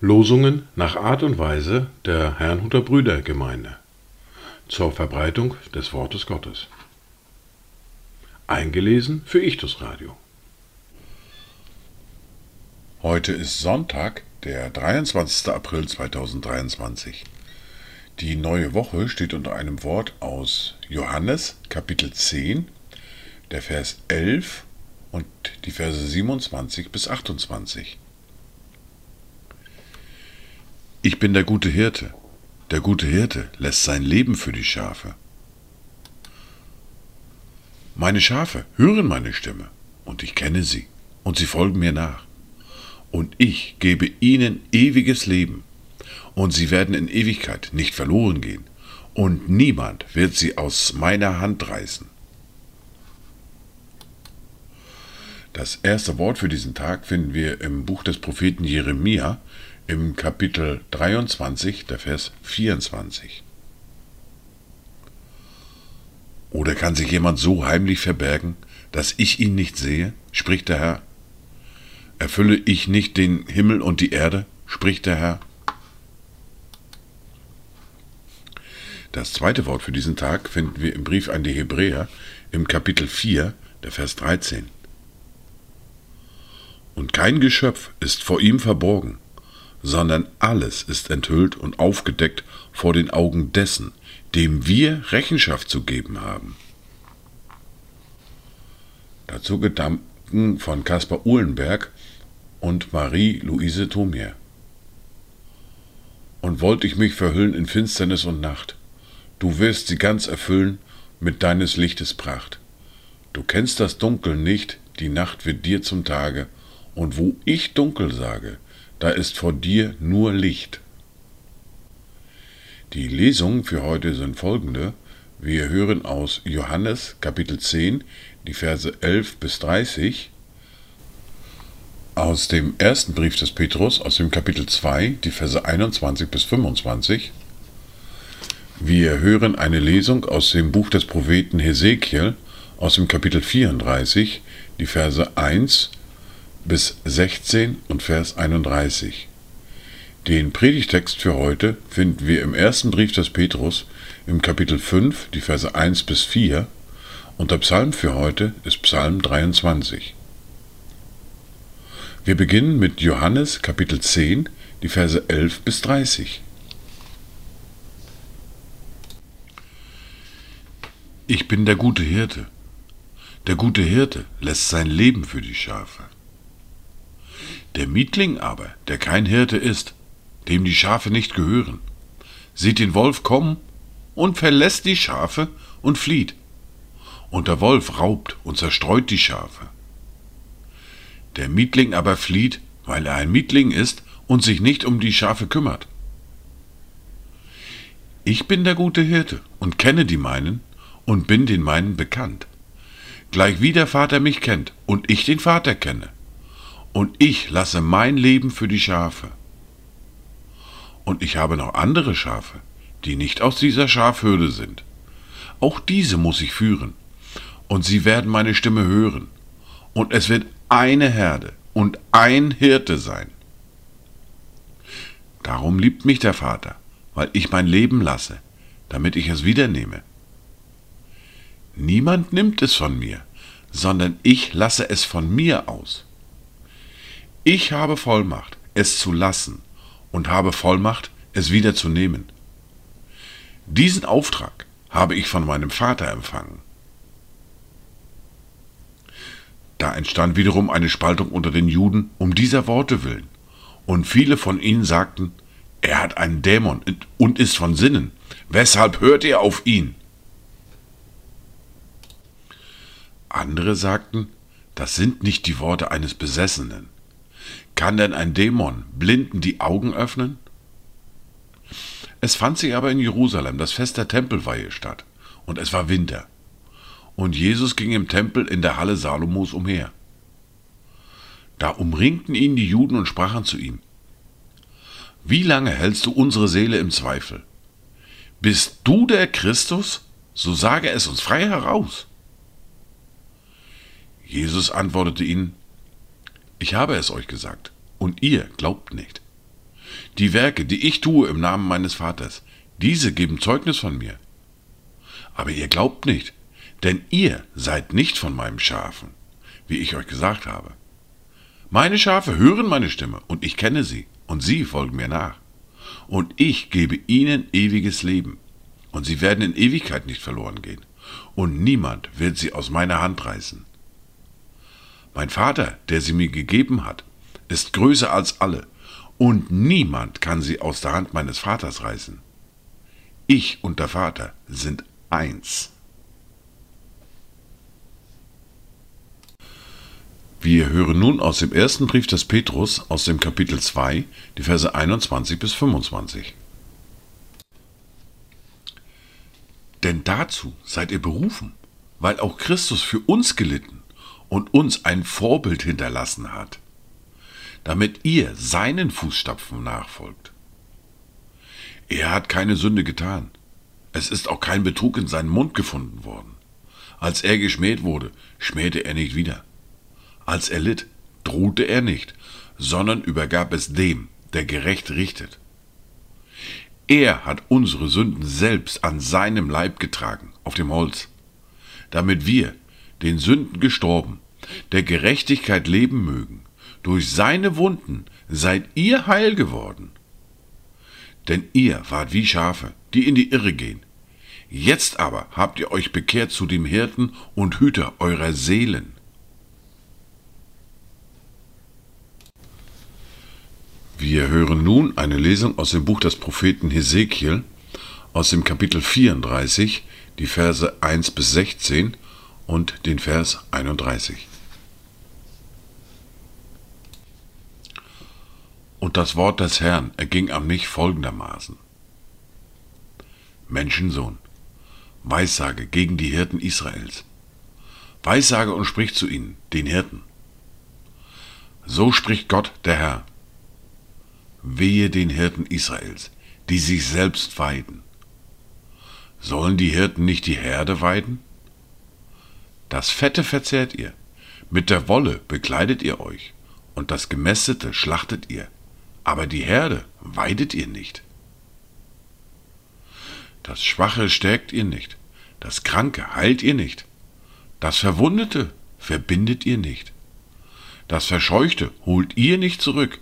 Losungen nach Art und Weise der Herrnhuter Brüdergemeinde zur Verbreitung des Wortes Gottes. Eingelesen für Ichtus Radio. Heute ist Sonntag, der 23. April 2023. Die neue Woche steht unter einem Wort aus Johannes Kapitel 10, der Vers 11 und die Verse 27 bis 28. Ich bin der gute Hirte. Der gute Hirte lässt sein Leben für die Schafe. Meine Schafe hören meine Stimme, und ich kenne sie, und sie folgen mir nach. Und ich gebe ihnen ewiges Leben, und sie werden in Ewigkeit nicht verloren gehen, und niemand wird sie aus meiner Hand reißen. Das erste Wort für diesen Tag finden wir im Buch des Propheten Jeremia im Kapitel 23, der Vers 24. Oder kann sich jemand so heimlich verbergen, dass ich ihn nicht sehe, spricht der Herr? Erfülle ich nicht den Himmel und die Erde, spricht der Herr? Das zweite Wort für diesen Tag finden wir im Brief an die Hebräer im Kapitel 4, der Vers 13. Und kein Geschöpf ist vor ihm verborgen, sondern alles ist enthüllt und aufgedeckt vor den Augen dessen, dem wir Rechenschaft zu geben haben. Dazu Gedanken von Caspar Uhlenberg und Marie-Louise Thomier. Und wollte ich mich verhüllen in Finsternis und Nacht, du wirst sie ganz erfüllen mit deines Lichtes Pracht. Du kennst das Dunkel nicht, die Nacht wird dir zum Tage, und wo ich dunkel sage, da ist vor dir nur Licht. Die Lesungen für heute sind folgende. Wir hören aus Johannes Kapitel 10 die Verse 11 bis 30, aus dem ersten Brief des Petrus aus dem Kapitel 2 die Verse 21 bis 25. Wir hören eine Lesung aus dem Buch des Propheten Hesekiel aus dem Kapitel 34 die Verse 1 bis 16 und Vers 31. Den Predigtext für heute finden wir im ersten Brief des Petrus im Kapitel 5, die Verse 1 bis 4 und der Psalm für heute ist Psalm 23. Wir beginnen mit Johannes Kapitel 10, die Verse 11 bis 30. Ich bin der gute Hirte. Der gute Hirte lässt sein Leben für die Schafe. Der Mietling aber, der kein Hirte ist, dem die Schafe nicht gehören, sieht den Wolf kommen und verlässt die Schafe und flieht. Und der Wolf raubt und zerstreut die Schafe. Der Mietling aber flieht, weil er ein Mietling ist und sich nicht um die Schafe kümmert. Ich bin der gute Hirte und kenne die meinen und bin den meinen bekannt. Gleich wie der Vater mich kennt und ich den Vater kenne und ich lasse mein Leben für die Schafe. Und ich habe noch andere Schafe, die nicht aus dieser Schafhürde sind. Auch diese muss ich führen, und sie werden meine Stimme hören, und es wird eine Herde und ein Hirte sein. Darum liebt mich der Vater, weil ich mein Leben lasse, damit ich es wiedernehme. Niemand nimmt es von mir, sondern ich lasse es von mir aus. Ich habe Vollmacht, es zu lassen und habe Vollmacht, es wieder zu nehmen. Diesen Auftrag habe ich von meinem Vater empfangen. Da entstand wiederum eine Spaltung unter den Juden um dieser Worte willen, und viele von ihnen sagten, er hat einen Dämon und ist von Sinnen. Weshalb hört ihr auf ihn? Andere sagten, das sind nicht die Worte eines Besessenen. Kann denn ein Dämon Blinden die Augen öffnen? Es fand sich aber in Jerusalem das Fest der Tempelweihe statt, und es war Winter. Und Jesus ging im Tempel in der Halle Salomos umher. Da umringten ihn die Juden und sprachen zu ihm, Wie lange hältst du unsere Seele im Zweifel? Bist du der Christus? So sage es uns frei heraus. Jesus antwortete ihnen, Ich habe es euch gesagt, und ihr glaubt nicht. Die Werke, die ich tue im Namen meines Vaters, diese geben Zeugnis von mir. Aber ihr glaubt nicht, denn ihr seid nicht von meinem Schafen, wie ich euch gesagt habe. Meine Schafe hören meine Stimme, und ich kenne sie, und sie folgen mir nach. Und ich gebe ihnen ewiges Leben, und sie werden in Ewigkeit nicht verloren gehen, und niemand wird sie aus meiner Hand reißen. Mein Vater, der sie mir gegeben hat, ist größer als alle, und niemand kann sie aus der Hand meines Vaters reißen. Ich und der Vater sind eins. Wir hören nun aus dem ersten Brief des Petrus aus dem Kapitel 2, die Verse 21 bis 25. Denn dazu seid ihr berufen, weil auch Christus für uns gelitten und uns ein Vorbild hinterlassen hat, damit ihr seinen Fußstapfen nachfolgt. Er hat keine Sünde getan, es ist auch kein Betrug in seinen Mund gefunden worden. Als er geschmäht wurde, schmähte er nicht wieder. Als er litt, drohte er nicht, sondern übergab es dem, der gerecht richtet. Er hat unsere Sünden selbst an seinem Leib getragen, auf dem Holz, damit wir, den Sünden gestorben, der Gerechtigkeit leben mögen. Durch seine Wunden seid ihr heil geworden. Denn ihr wart wie Schafe, die in die Irre gehen. Jetzt aber habt ihr euch bekehrt zu dem Hirten und Hüter eurer Seelen. Wir hören nun eine Lesung aus dem Buch des Propheten Hesekiel aus dem Kapitel 34, die Verse 1 bis 16 und den Vers 31. Und das Wort des Herrn erging an mich folgendermaßen. Menschensohn, Weissage gegen die Hirten Israels. Weissage und sprich zu ihnen, den Hirten. So spricht Gott, der Herr. Wehe den Hirten Israels, die sich selbst weiden. Sollen die Hirten nicht die Herde weiden? Das Fette verzehrt ihr, mit der Wolle bekleidet ihr euch, und das Gemästete schlachtet ihr, aber die Herde weidet ihr nicht. Das Schwache stärkt ihr nicht, das Kranke heilt ihr nicht, das Verwundete verbindet ihr nicht, das Verscheuchte holt ihr nicht zurück,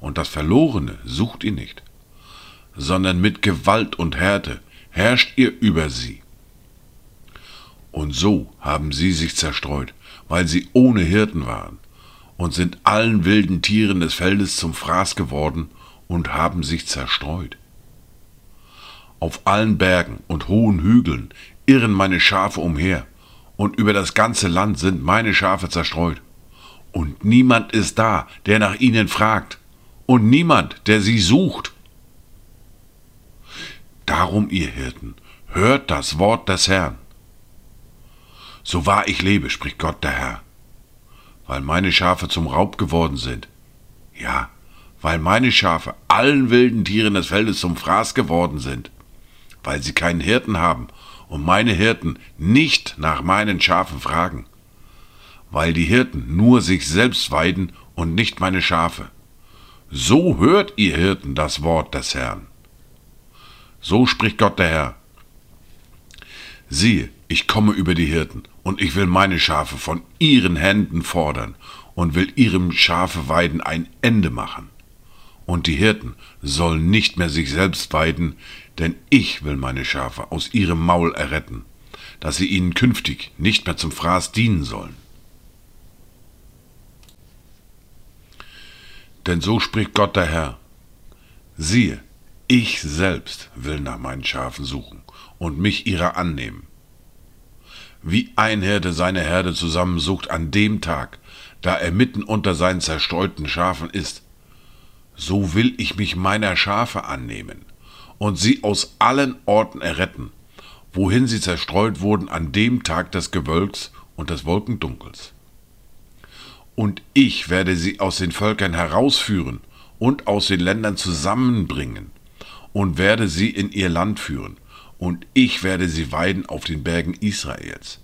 und das Verlorene sucht ihr nicht, sondern mit Gewalt und Härte herrscht ihr über sie. Und so haben sie sich zerstreut, weil sie ohne Hirten waren, und sind allen wilden Tieren des Feldes zum Fraß geworden und haben sich zerstreut. Auf allen Bergen und hohen Hügeln irren meine Schafe umher, und über das ganze Land sind meine Schafe zerstreut. Und niemand ist da, der nach ihnen fragt und niemand, der sie sucht. Darum, ihr Hirten, hört das Wort des Herrn. So wahr ich lebe, spricht Gott der Herr, weil meine Schafe zum Raub geworden sind. Ja, weil meine Schafe allen wilden Tieren des Feldes zum Fraß geworden sind, weil sie keinen Hirten haben und meine Hirten nicht nach meinen Schafen fragen, weil die Hirten nur sich selbst weiden und nicht meine Schafe. So hört ihr Hirten das Wort des Herrn. So spricht Gott der Herr. Siehe, ich komme über die Hirten, und ich will meine Schafe von ihren Händen fordern und will ihrem Schafeweiden ein Ende machen. Und die Hirten sollen nicht mehr sich selbst weiden, denn ich will meine Schafe aus ihrem Maul erretten, dass sie ihnen künftig nicht mehr zum Fraß dienen sollen. Denn so spricht Gott der Herr. Siehe, ich selbst will nach meinen Schafen suchen und mich ihrer annehmen. Wie ein Hirte seine Herde zusammensucht an dem Tag, da er mitten unter seinen zerstreuten Schafen ist, so will ich mich meiner Schafe annehmen und sie aus allen Orten erretten, wohin sie zerstreut wurden an dem Tag des Gewölks und des Wolkendunkels. Und ich werde sie aus den Völkern herausführen und aus den Ländern zusammenbringen und werde sie in ihr Land führen, und ich werde sie weiden auf den Bergen Israels,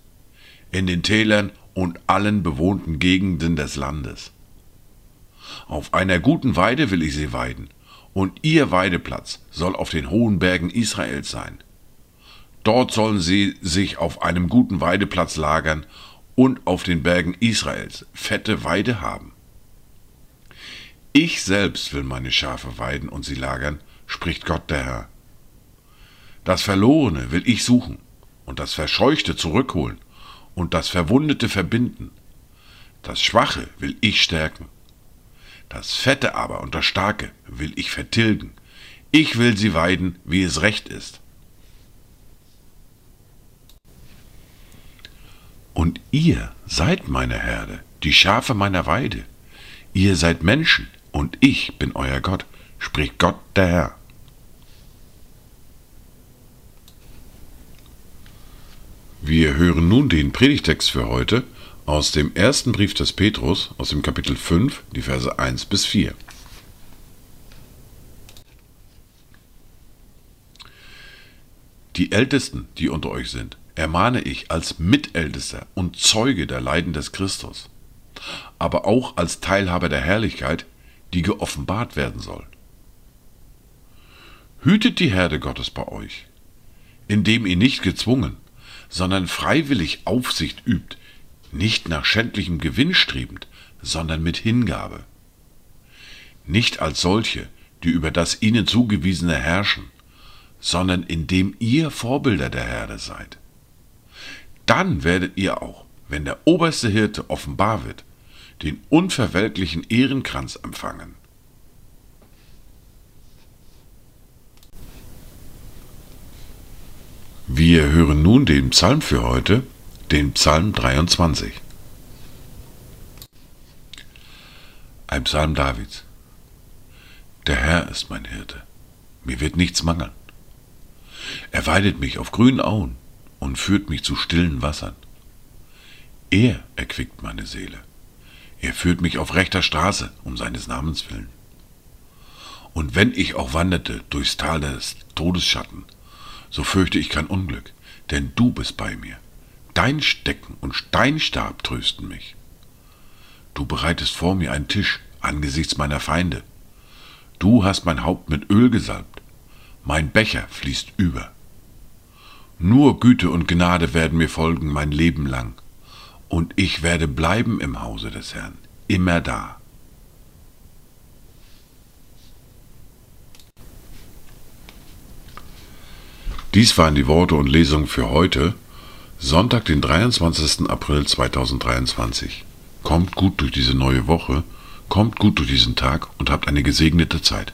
in den Tälern und allen bewohnten Gegenden des Landes. Auf einer guten Weide will ich sie weiden, und ihr Weideplatz soll auf den hohen Bergen Israels sein. Dort sollen sie sich auf einem guten Weideplatz lagern und auf den Bergen Israels fette Weide haben. Ich selbst will meine Schafe weiden und sie lagern, spricht Gott der Herr. Das Verlorene will ich suchen und das Verscheuchte zurückholen und das Verwundete verbinden. Das Schwache will ich stärken. Das Fette aber und das Starke will ich vertilgen. Ich will sie weiden, wie es recht ist. Und ihr seid meine Herde, die Schafe meiner Weide. Ihr seid Menschen, und ich bin euer Gott, spricht Gott der Herr. Wir hören nun den Predigtext für heute aus dem ersten Brief des Petrus, aus dem Kapitel 5, die Verse 1 bis 4. Die Ältesten, die unter euch sind, ermahne ich als Mitältester und Zeuge der Leiden des Christus, aber auch als Teilhaber der Herrlichkeit, die geoffenbart werden soll. Hütet die Herde Gottes bei euch, indem ihr nicht gezwungen, sondern freiwillig Aufsicht übt, nicht nach schändlichem Gewinn strebend, sondern mit Hingabe. Nicht als solche, die über das ihnen zugewiesene herrschen, sondern indem ihr Vorbilder der Herde seid. Dann werdet ihr auch, wenn der oberste Hirte offenbar wird, den unverwelklichen Ehrenkranz empfangen. Wir hören nun den Psalm für heute, den Psalm 23. Ein Psalm Davids. Der Herr ist mein Hirte, mir wird nichts mangeln. Er weidet mich auf grünen Auen und führt mich zu stillen Wassern. Er erquickt meine Seele. Er führt mich auf rechter Straße um seines Namens willen. Und wenn ich auch wanderte durchs Tal des Todesschatten, so fürchte ich kein Unglück, denn du bist bei mir. Dein Stecken und Steinstab trösten mich. Du bereitest vor mir einen Tisch angesichts meiner Feinde. Du hast mein Haupt mit Öl gesalbt. Mein Becher fließt über. Nur Güte und Gnade werden mir folgen mein Leben lang. Und ich werde bleiben im Hause des Herrn, immer da. Dies waren die Worte und Lesungen für heute, Sonntag, den 23. April 2023. Kommt gut durch diese neue Woche, kommt gut durch diesen Tag und habt eine gesegnete Zeit.